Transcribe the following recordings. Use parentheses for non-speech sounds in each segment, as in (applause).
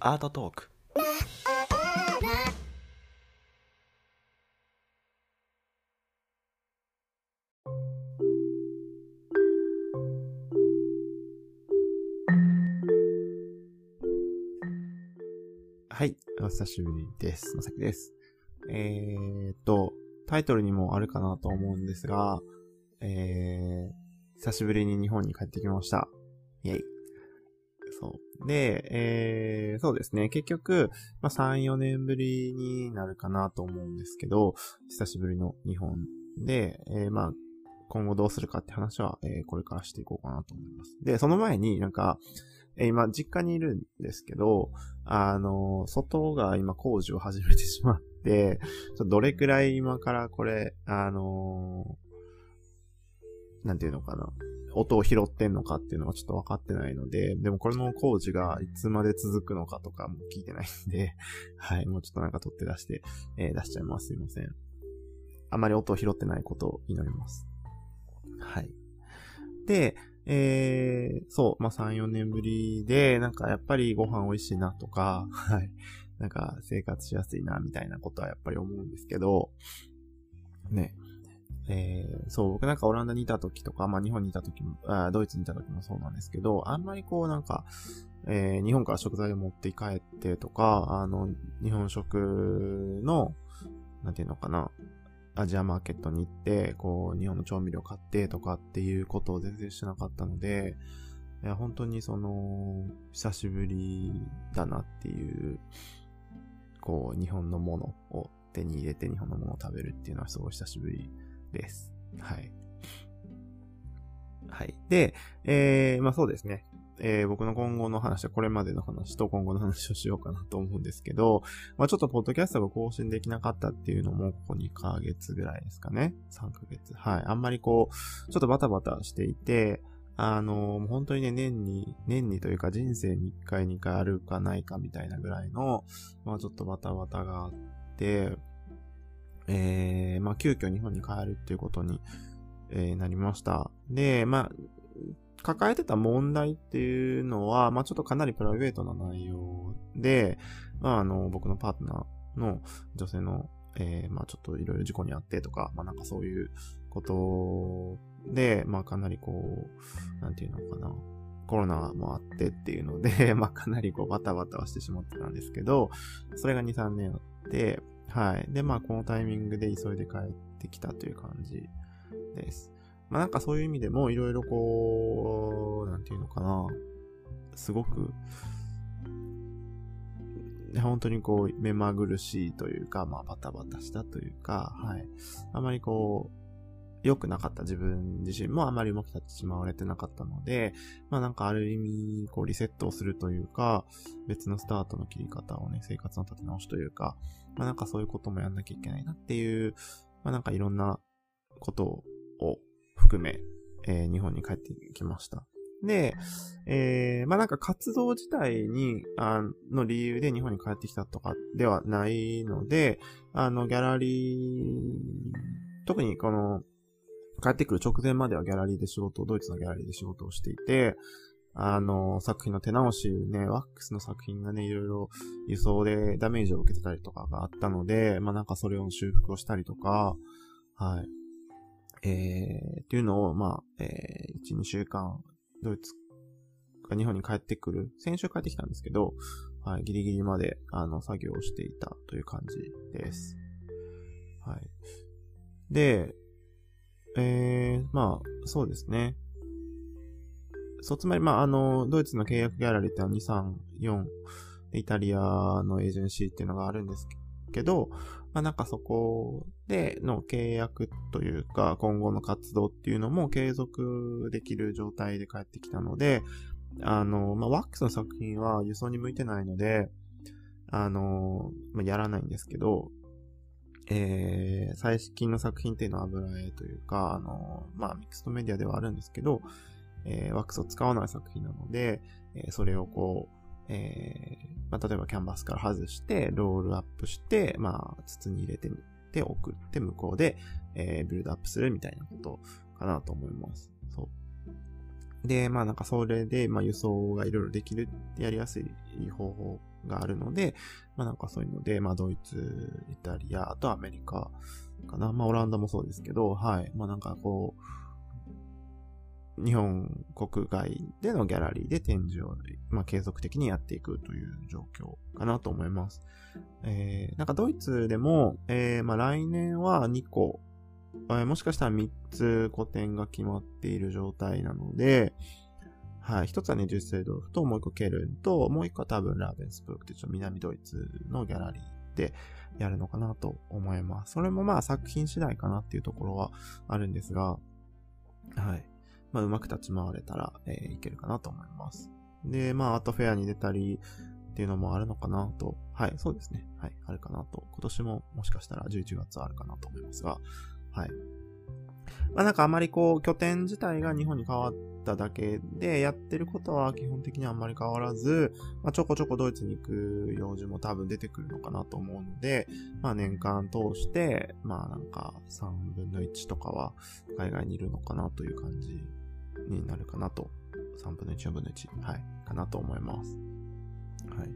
アートトークはい、お久しぶりです。まさきです。えーっと、タイトルにもあるかなと思うんですが、えー、久しぶりに日本に帰ってきました。イェイ。で、えー、そうですね。結局、まあ、3、4年ぶりになるかなと思うんですけど、久しぶりの日本で、えー、まあ、今後どうするかって話は、えー、これからしていこうかなと思います。で、その前になんか、えー今、実家にいるんですけど、あの、外が今工事を始めてしまって、どれくらい今からこれ、あのなんていうのかな。音を拾ってんのかっていうのがちょっと分かってないので、でもこれの工事がいつまで続くのかとかも聞いてないんで、(laughs) はい、もうちょっとなんか取って出して、えー出しちゃいます。すいません。あまり音を拾ってないことを祈ります。はい。で、えー、そう、まあ、3、4年ぶりで、なんかやっぱりご飯美味しいなとか、(laughs) はい。なんか生活しやすいな、みたいなことはやっぱり思うんですけど、ね。えー、そう、僕なんかオランダにいた時とか、まあ、日本にいた時も、あドイツにいた時もそうなんですけど、あんまりこうなんか、えー日本から食材を持って帰ってとか、あの、日本食の、なんていうのかな、アジアマーケットに行って、こう、日本の調味料買ってとかっていうことを全然してなかったので、いや、本当にその、久しぶりだなっていう、こう、日本のものを手に入れて日本のものを食べるっていうのはすごい久しぶりです。はい。はい。で、えー、まあそうですね。えー、僕の今後の話はこれまでの話と今後の話をしようかなと思うんですけど、まあちょっとポッドキャストが更新できなかったっていうのも、ここ2ヶ月ぐらいですかね。3ヶ月。はい。あんまりこう、ちょっとバタバタしていて、あのもう本当にね、年に、年にというか人生に1回2回あるかないかみたいなぐらいの、まあちょっとバタバタがあって、えー、まあ急遽日本に帰るっていうことに、えーなりました。で、まあ、抱えてた問題っていうのは、まあちょっとかなりプライベートな内容で、まああの、僕のパートナーの女性の、えーまあちょっといろいろ事故にあってとか、まあなんかそういうことで、まあかなりこう、なんていうのかな、コロナもあってっていうので、(laughs) まあかなりこうバタバタはしてしまってたんですけど、それが2、3年あって、はい。で、まあこのタイミングで急いで帰ってきたという感じです。まあなんかそういう意味でもいろいろこう、なんていうのかな、すごく、本当にこう、目まぐるしいというか、まあバタバタしたというか、はい。あまりこう、良くなかった自分自身もあまりうまく立ち回れてなかったので、まあなんかある意味、こうリセットをするというか、別のスタートの切り方をね、生活の立て直しというか、まあなんかそういうこともやんなきゃいけないなっていう、まあなんかいろんなことを含め、えー日本に帰ってきました。で、えー、まあなんか活動自体に、あの理由で日本に帰ってきたとかではないので、あの、ギャラリー、特にこの、帰ってくる直前まではギャラリーで仕事を、ドイツのギャラリーで仕事をしていて、あの、作品の手直しね、ワックスの作品がね、いろいろ輸送でダメージを受けてたりとかがあったので、まあなんかそれを修復をしたりとか、はい。えー、っていうのを、まあ、えー、1、2週間、ドイツが日本に帰ってくる、先週帰ってきたんですけど、はい、ギリギリまで、あの、作業をしていたという感じです。はい。で、えー、まあ、そうですね。そう、つまり、まあ、あの、ドイツの契約ギャラリーっては2、3、4、イタリアのエージェンシーっていうのがあるんですけど、まあなんかそこでの契約というか、今後の活動っていうのも継続できる状態で帰ってきたので、あの、まあワックスの作品は輸送に向いてないので、あの、まあ、やらないんですけど、えー、最近の作品っていうのは油絵というか、あの、まあミックストメディアではあるんですけど、えーワックスを使わない作品なので、えーそれをこう、えーまあ、例えばキャンバスから外して、ロールアップして、まあ、筒に入れてみて、送って、向こうで、えービルドアップするみたいなことかなと思います。そう。で、まあなんかそれで、まあ輸送がいろいろできるやりやすい方法があるので、まあなんかそういうので、まあドイツ、イタリア、あとアメリカかな。まあオランダもそうですけど、はい。まあなんかこう、日本国外でのギャラリーで展示を、まあ継続的にやっていくという状況かなと思います。えー、なんかドイツでも、えー、まあ来年は2個、えー、もしかしたら3つ個展が決まっている状態なので、はい。一つはね、デュッセルドルフと、もう一個ケルンと、もう一個は多分ラーベンスブルクってちょっと南ドイツのギャラリーでやるのかなと思います。それもまあ作品次第かなっていうところはあるんですが、はい。まあうまく立ち回れたら、えー、いけるかなと思います。で、まあアートフェアに出たりっていうのもあるのかなと、はい、そうですね。はい、あるかなと。今年ももしかしたら11月あるかなと思いますが、はい。まあなんかあまりこう拠点自体が日本に変わっただけで、やってることは基本的にあんまり変わらず、まあちょこちょこドイツに行く用事も多分出てくるのかなと思うので、まあ年間通して、まあなんか3分の1とかは海外にいるのかなという感じになるかなと。3分の1、4分の1、はい、かなと思います。はい。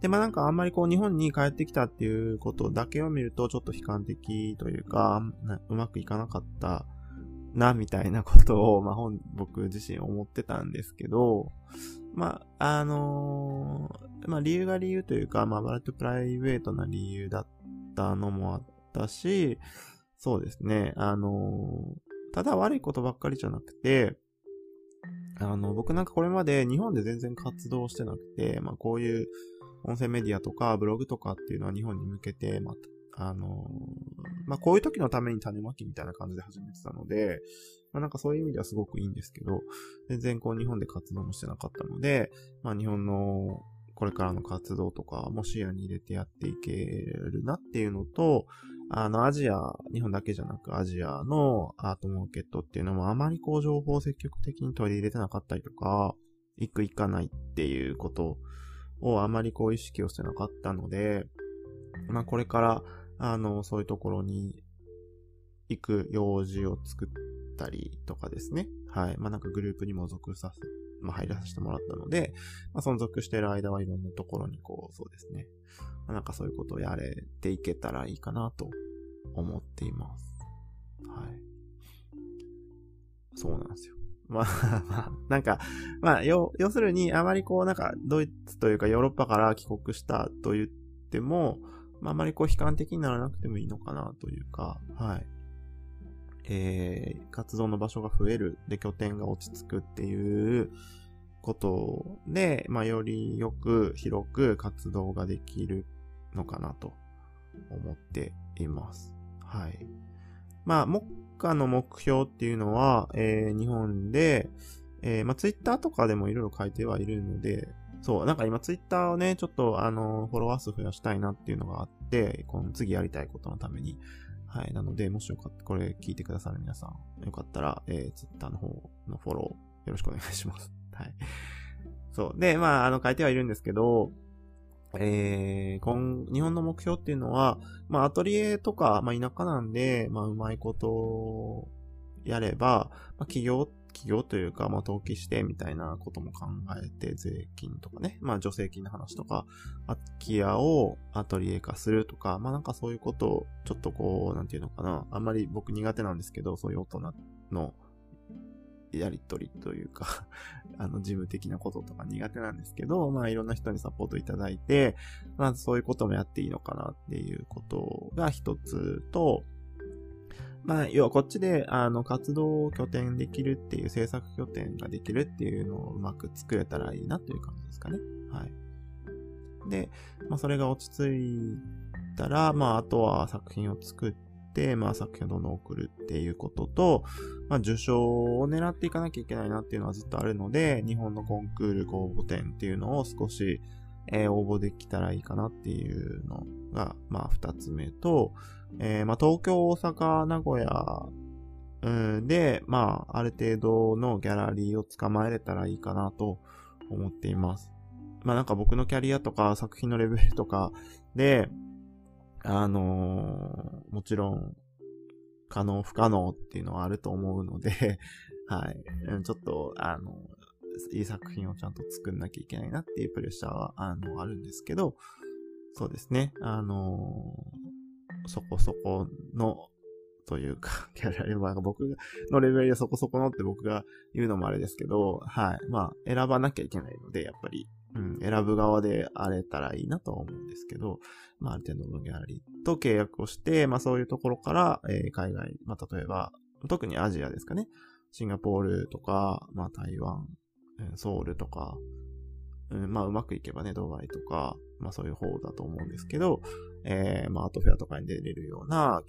で、まあなんかあんまりこう日本に帰ってきたっていうことだけを見るとちょっと悲観的というか、うまくいかなかったな、みたいなことを、まあ、本、僕自身思ってたんですけど、まあ、あのー、まあ、理由が理由というか、まあ、割とプライベートな理由だったのもあったし、そうですね、あのー、ただ悪いことばっかりじゃなくて、あの、僕なんかこれまで日本で全然活動してなくて、まあ、こういう音声メディアとかブログとかっていうのは日本に向けて、まあ、あの、まあ、こういう時のために種まきみたいな感じで始めてたので、まあ、なんかそういう意味ではすごくいいんですけど、全然こう日本で活動もしてなかったので、まあ、日本のこれからの活動とかも視野に入れてやっていけるなっていうのと、あの、アジア、日本だけじゃなくアジアのアートマーケットっていうのもあまりこう情報を積極的に取り入れてなかったりとか、行く行かないっていうことをあまりこう意識をしてなかったので、まあこれからあの、そういうところに行く用事を作ったりとかですね。はい。まあ、なんかグループにも属させ、まあ、入らさせてもらったので、まあ、存続してる間はいろんなところにこう、そうですね。まあ、なんかそういうことをやれていけたらいいかなと思っています。はい。そうなんですよ。(laughs) まあ、まあ、なんか、まあ、要、要するに、あまりこう、なんか、ドイツというかヨーロッパから帰国したと言っても、まあ、あまりこう悲観的にならなくてもいいのかなというか、はい。えー、活動の場所が増える、で、拠点が落ち着くっていうことで、まあ、よりよく広く活動ができるのかなと思っています。はい。まあ、目下の目標っていうのは、えー、日本で、えー、まあ、ツイッターとかでもいろいろ書いてはいるので、そう、なんか今ツイッターをね、ちょっとあの、フォロワー数増やしたいなっていうのがあって、この次やりたいことのために。はい。なので、もしよかった、これ聞いてくださる皆さん、よかったら、えー、ツイッターの方のフォロー、よろしくお願いします。(laughs) はい。そう。で、まあ、あの、書いてはいるんですけど、えー、今、日本の目標っていうのは、まあ、アトリエとか、まあ、田舎なんで、まあ、うまいことやれば、まあ、企業企業というか、まあ、登記してみたいなことも考えて、税金とかね、まあ、助成金の話とか、空き家をアトリエ化するとか、まあ、なんかそういうことを、ちょっとこう、なんていうのかな、あんまり僕苦手なんですけど、そういう大人のやりとりというか (laughs) あの、事務的なこととか苦手なんですけど、まあいろんな人にサポートいただいて、まあそういうこともやっていいのかなっていうことが一つと、まあ、要はこっちで、あの、活動を拠点できるっていう、制作拠点ができるっていうのをうまく作れたらいいなという感じですかね。はい。で、まあ、それが落ち着いたら、まあ、あとは作品を作って、まあ、作品をどんどん送るっていうことと、まあ、受賞を狙っていかなきゃいけないなっていうのはずっとあるので、日本のコンクール公募展っていうのを少し、えー、応募できたらいいかなっていうのが、まあ、二つ目と、えー、まあ、東京、大阪、名古屋、で、まあ、ある程度のギャラリーを捕まえれたらいいかなと思っています。まあ、なんか僕のキャリアとか作品のレベルとかで、あのー、もちろん、可能不可能っていうのはあると思うので (laughs) はい。ちょっと、あの、いい作品をちゃんと作んなきゃいけないなっていうプレッシャーは、あの、あるんですけど、そうですね。あのそこそこの、というか、(laughs) ギャラリー、まあ僕のレベルでそこそこのって僕が言うのもあれですけど、はい。まあ、選ばなきゃいけないので、やっぱり、うん、選ぶ側であれたらいいなとは思うんですけど、まあ、ある程度のギャラリーと契約をして、まあそういうところから、えー海外、まあ例えば、特にアジアですかね。シンガポールとか、まあ台湾、ソウルとか、うん、まあうまくいけばね、ドバイとか、まあそういう方だと思うんですけど、えー、まあアートフェアとかに出れるような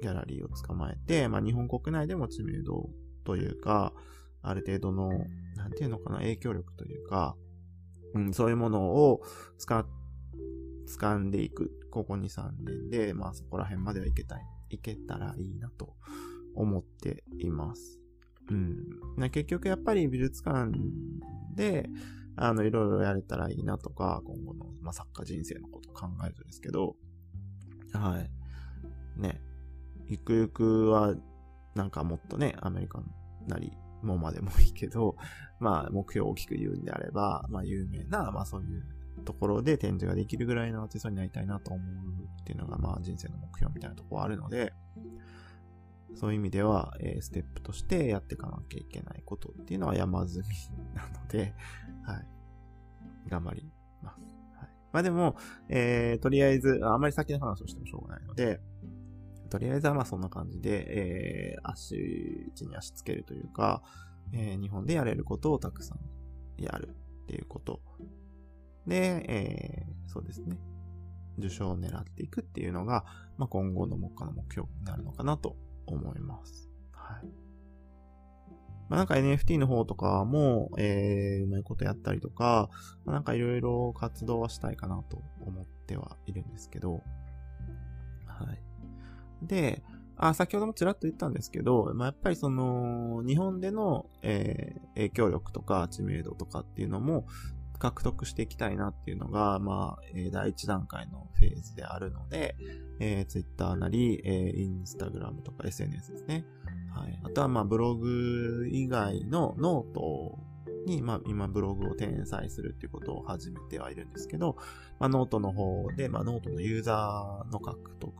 ギャラリーを捕まえて、まあ日本国内でも知名度というか、ある程度の、なんていうのかな、影響力というか、うん、そういうものを使、掴んでいく、ここ2、3年で、まあそこら辺まではいけたい、いけたらいいなと思っています。うん。結局やっぱり美術館で、あの、いろいろやれたらいいなとか、今後の、まあ、作家人生のことを考えるとですけど、はい。ね。ゆくゆくは、なんかもっとね、アメリカなり、もまでもいいけど、(laughs) まあ、目標を大きく言うんであれば、まあ、有名な、まあ、そういうところで展示ができるぐらいのアーティストになりたいなと思うっていうのが、まあ、人生の目標みたいなところあるので、そういう意味では、えーステップとしてやっていかなきゃいけないことっていうのは山積みなので、(laughs) はい。頑張ります。はい。まあでも、えー、とりあえず、あまり先の話をしてもしょうがないので、とりあえずはまあそんな感じで、えー、足、地に足つけるというか、えー日本でやれることをたくさんやるっていうこと。で、えー、そうですね。受賞を狙っていくっていうのが、まあ、今後の目下の目標になるのかなと思います。はい。まあ、なんか NFT の方とかも、えー、うまいことやったりとか、まあ、なんかいろいろ活動はしたいかなと思ってはいるんですけど、はい。で、あ、先ほどもちらっと言ったんですけど、まあ、やっぱりその、日本での、えー影響力とか知名度とかっていうのも獲得していきたいなっていうのが、まあ、えー第一段階のフェーズであるので、えー、Twitter なり、えー、Instagram とか SNS ですね。はい。あとは、まあ、ブログ以外のノートに、まあ、今ブログを転載するっていうことを始めてはいるんですけど、まあ、ノートの方で、まあ、ノートのユーザーの獲得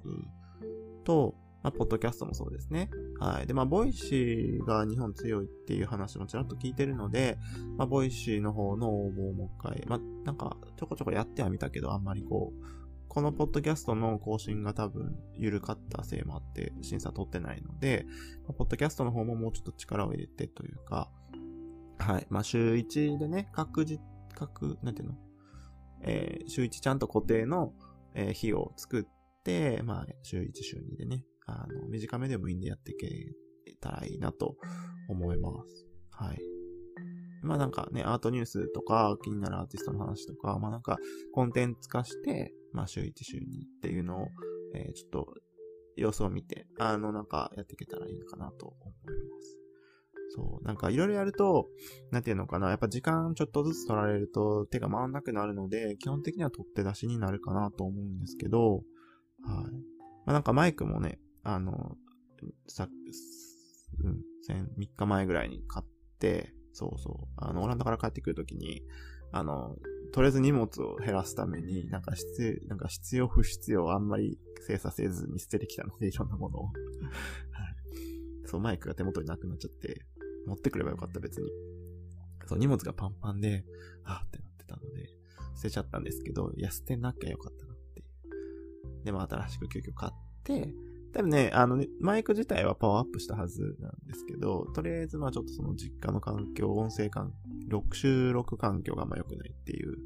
と、まあ、ポッドキャストもそうですね。はい。で、まあ、ボイシーが一番強いっていう話もちらっと聞いてるので、まあ、ボイシーの方の応募をもう一回、まあ、なんか、ちょこちょこやってはみたけど、あんまりこう、このポッドキャストの更新が多分緩かったせいもあって審査通ってないので、まあポッドキャストの方ももうちょっと力を入れてというか、はい。まあ、週1でね、各自、各、なんていうの？えー週1ちゃんと固定の、えー日を作って、まあ、週1、週2でね、あの、短めでもいいんでやっていけたらいいなと思います。はい。まあなんかね、アートニュースとか、気になるアーティストの話とか、まあなんか、コンテンツ化して、まあ週1、週2っていうのを、えーちょっと、様子を見て、あの、なんか、やっていけたらいいのかなと思います。そう、なんかいろいろやると、なんていうのかな、やっぱ時間ちょっとずつ取られると手が回んなくなるので、基本的には取って出しになるかなと思うんですけど、はい。まあなんかマイクもね、あの、さ、うん、先3日前ぐらいに買って、そうそう、あの、オランダから帰ってくるときに、あの、とりあえず荷物を減らすために、なんか必要、なんか必要不必要あんまり精査せずに捨ててきたので、(laughs) いろんなものを。はい。そう、マイクが手元になくなっちゃって、持ってくればよかった、別に。そう、荷物がパンパンで、あーってなってたので、捨てちゃったんですけど、いや、捨てなきゃよかったなっていう。で、まあ、新しく急遽買って、多分ね、あのね、マイク自体はパワーアップしたはずなんですけど、とりあえずまあちょっとその実家の環境、音声環録収録環境があんま良くないっていう、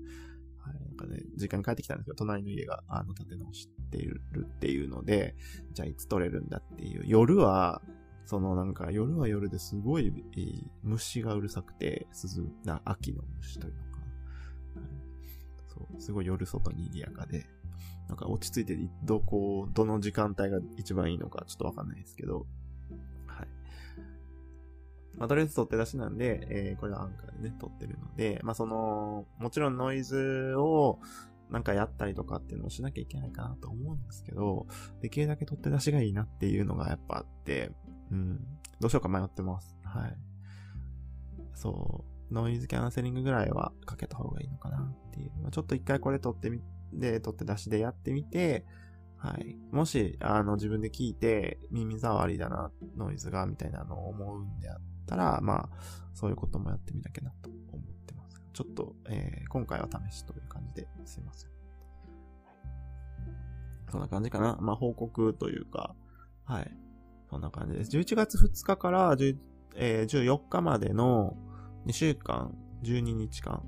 はい、なんかね、実家に帰ってきたんですけど、隣の家が、あの、建て直しているっていうので、じゃあいつ撮れるんだっていう。夜は、そのなんか、夜は夜ですごい、虫がうるさくて、鈴、な、秋の虫というのか。はい、そう、すごい夜外に賑やかで、なんか落ち着いて、どこ、どの時間帯が一番いいのかちょっとわかんないですけど、はい。まあ、とりあえず取って出しなんで、えー、これはアンカーでね、撮ってるので、まあ、その、もちろんノイズを、なんかやったりとかっていうのをしなきゃいけないかなと思うんですけど、できるだけ取って出しがいいなっていうのがやっぱあって、うん、どうしようか迷ってます。はい。そう、ノイズキャンセリングぐらいはかけた方がいいのかなっていう。まあ、ちょっと一回これ取ってみ、で、取って出しでやってみて、はい。もし、あの、自分で聞いて、耳障りだな、ノイズが、みたいなのを思うんであったら、まあ、そういうこともやってみなきゃなと思ってます。ちょっと、えー、今回は試しという感じですいません。そんな感じかな。まあ、報告というか、はい。そんな感じです。11月2日から10、えー、14日までの2週間、12日間、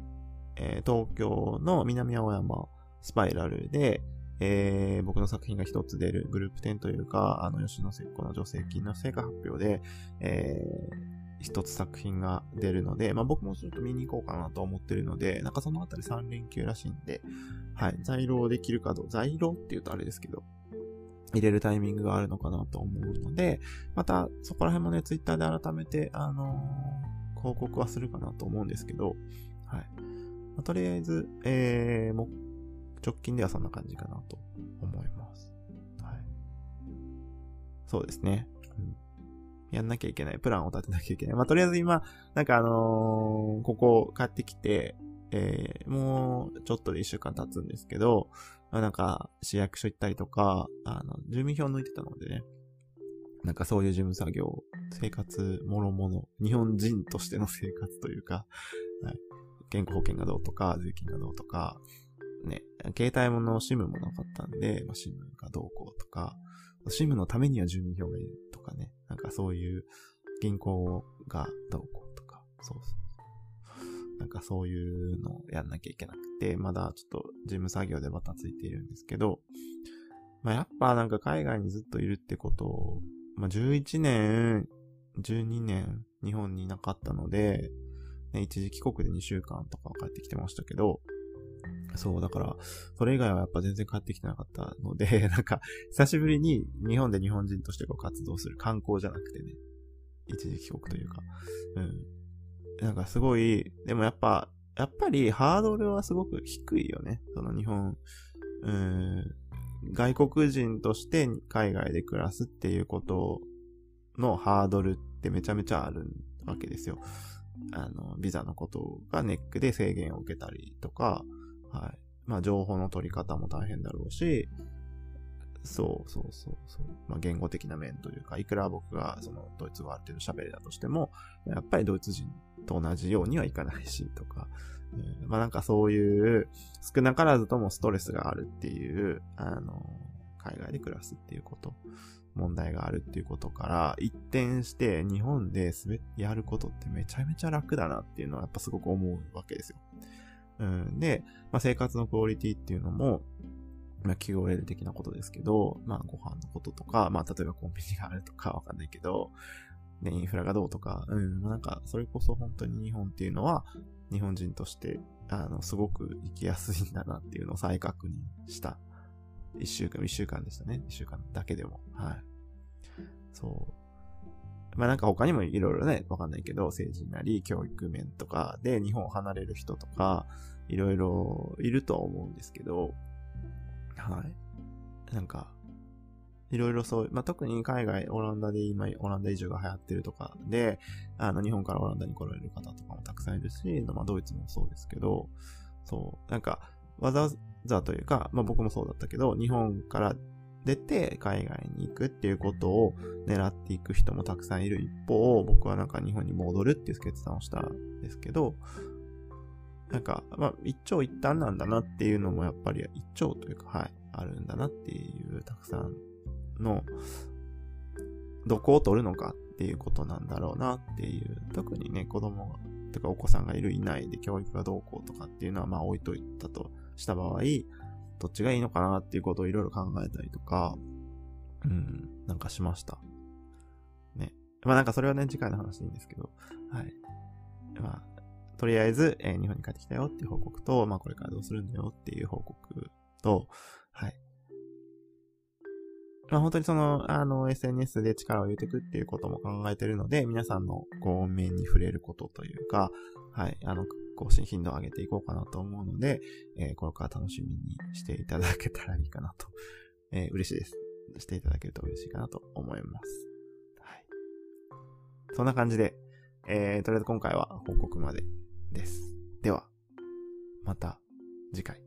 えー、東京の南青山スパイラルで、えー、僕の作品が一つ出るグループ展というか、あの、吉野節子の助成金の成果発表で、えー、一つ作品が出るので、まあ僕もちょっと見に行こうかなと思ってるので、なんかそのあたり3連休らしいんで、はい、在廊できるかどう、在廊って言うとあれですけど、入れるタイミングがあるのかなと思うので、またそこら辺もね、ツイッターで改めて、あのー、報告はするかなと思うんですけど、はい。まあ、とりあえず、えー、直近ではそんな感じかなと思います。はい。そうですね。うん。やんなきゃいけない。プランを立てなきゃいけない。まあ、とりあえず今、なんかあのー、ここ帰ってきて、えー、もうちょっとで一週間経つんですけど、ま、なんか市役所行ったりとか、あの、住民票抜いてたのでね、なんかそういう事務作業、生活もろもの、日本人としての生活というか、はい、健康保険がどうとか、税金がどうとか、携帯もの SIM もなかったんで、まあ、SIM がどうこうとか、SIM のためには住民票がいるとかね、なんかそういう銀行がどうこうとか、そうそう。なんかそういうのをやんなきゃいけなくて、まだちょっと事務作業でバタついているんですけど、まあ、やっぱなんか海外にずっといるってことを、まあ、11年、12年日本にいなかったので、ね、一時帰国で2週間とか帰ってきてましたけど、そう、だから、それ以外はやっぱ全然帰ってきてなかったので、(laughs) なんか、久しぶりに日本で日本人としてこう活動する観光じゃなくてね、一時帰国というか、うん。なんかすごい、でもやっぱ、やっぱりハードルはすごく低いよね。その日本、うん、外国人として海外で暮らすっていうことのハードルってめちゃめちゃあるわけですよ。あの、ビザのことがネックで制限を受けたりとか、はい。まあ、情報の取り方も大変だろうし、そうそうそうそう。まあ、言語的な面というか、いくら僕がそのドイツ語ある程度喋れたとしても、やっぱりドイツ人と同じようにはいかないし、とか、えー、まあなんかそういう少なからずともストレスがあるっていう、あの、海外で暮らすっていうこと、問題があるっていうことから、一転して日本でやることってめちゃめちゃ楽だなっていうのはやっぱすごく思うわけですよ。うん、で、まあ、生活のクオリティっていうのも、まあ、QOL 的なことですけど、まあ、ご飯のこととか、まあ、例えばコンビニがあるとかわかんないけど、ね、インフラがどうとか、うん、なんか、それこそ本当に日本っていうのは、日本人として、あの、すごく生きやすいんだなっていうのを再確認した。一週間、一週間でしたね。一週間だけでも。はい。そう。まあなんか他にもいろいろね、わかんないけど、政治なり教育面とかで日本を離れる人とか、いろいろいるとは思うんですけど、はい。なんか、いろいろそう、まあ、特に海外、オランダで今、オランダ移住が流行ってるとかで、あの、日本からオランダに来られる方とかもたくさんいるし、まあ、ドイツもそうですけど、そう、なんか、わざわざというか、まあ、僕もそうだったけど、日本から出て海外に行くっていうことを狙っていく人もたくさんいる一方、僕はなんか日本に戻るっていう決断をしたんですけど、なんか、まあ、一長一短なんだなっていうのもやっぱり一長というか、はい、あるんだなっていうたくさんの、どこを取るのかっていうことなんだろうなっていう、特にね、子供が、とかお子さんがいるいないで教育がどうこうとかっていうのはまあ置いといたとした場合、どっちがいいのかなっていうことをいろいろ考えたりとか、うん、なんかしました。ね。まあなんかそれはね、次回の話でいいんですけど、はい。まあ、とりあえず、えー、日本に帰ってきたよっていう報告と、まあこれからどうするんだよっていう報告と、はい。まあ本当にその、あの、SNS で力を入れていくっていうことも考えてるので、皆さんのこう面に触れることというか、はい、あの、更新頻度を上げていこうかなと思うので、えーこれから楽しみにしていただけたらいいかなと、えー嬉しいです。していただけると嬉しいかなと思います。はい。そんな感じで、えー、とりあえず今回は報告までです。では、また次回。